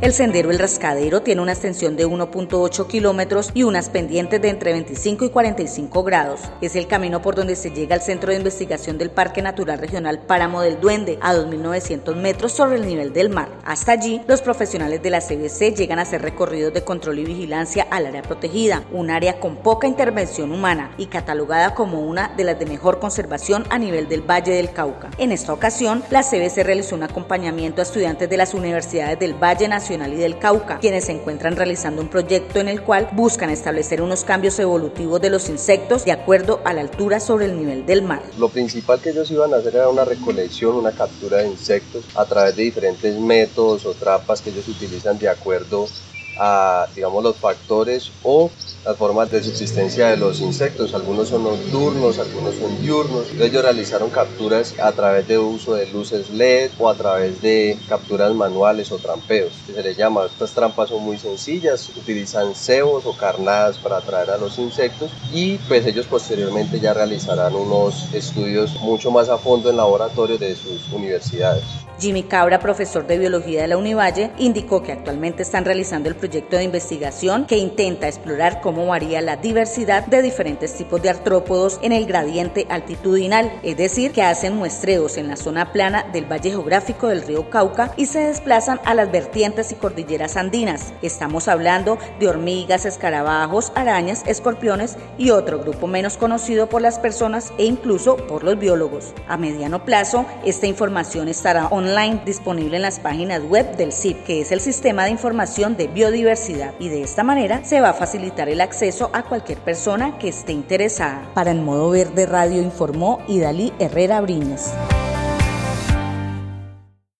El sendero El Rascadero tiene una extensión de 1.8 kilómetros y unas pendientes de entre 25 y 45 grados. Es el camino por donde se llega al centro de investigación del Parque Natural Regional Páramo del Duende, a 2.900 metros sobre el nivel del mar. Hasta allí, los profesionales de la CBC llegan a hacer recorridos de control y vigilancia al área protegida, un área con poca intervención humana y catalogada como una de las de mejor conservación a nivel del Valle del Cauca. En esta ocasión, la CBC realizó un acompañamiento a estudiantes de las universidades del Valle Nacional y del Cauca, quienes se encuentran realizando un proyecto en el cual buscan establecer unos cambios evolutivos de los insectos de acuerdo a la altura sobre el nivel del mar. Lo principal que ellos iban a hacer era una recolección, una captura de insectos a través de diferentes métodos o trampas que ellos utilizan de acuerdo a digamos los factores o las formas de subsistencia de los insectos. Algunos son nocturnos, algunos son diurnos. Ellos realizaron capturas a través de uso de luces LED o a través de capturas manuales o trampeos, que se les llama. Estas trampas son muy sencillas, utilizan cebos o carnadas para atraer a los insectos y pues ellos posteriormente ya realizarán unos estudios mucho más a fondo en laboratorio de sus universidades. Jimmy Cabra, profesor de biología de la Univalle, indicó que actualmente están realizando el proyecto de investigación que intenta explorar cómo varía la diversidad de diferentes tipos de artrópodos en el gradiente altitudinal, es decir, que hacen muestreos en la zona plana del valle geográfico del río Cauca y se desplazan a las vertientes y cordilleras andinas. Estamos hablando de hormigas, escarabajos, arañas, escorpiones y otro grupo menos conocido por las personas e incluso por los biólogos. A mediano plazo, esta información estará online disponible en las páginas web del CIP, que es el Sistema de Información de Biodiversidad, y de esta manera se va a facilitar el acceso a cualquier persona que esté interesada. Para el modo verde radio informó Idalí Herrera Briñas.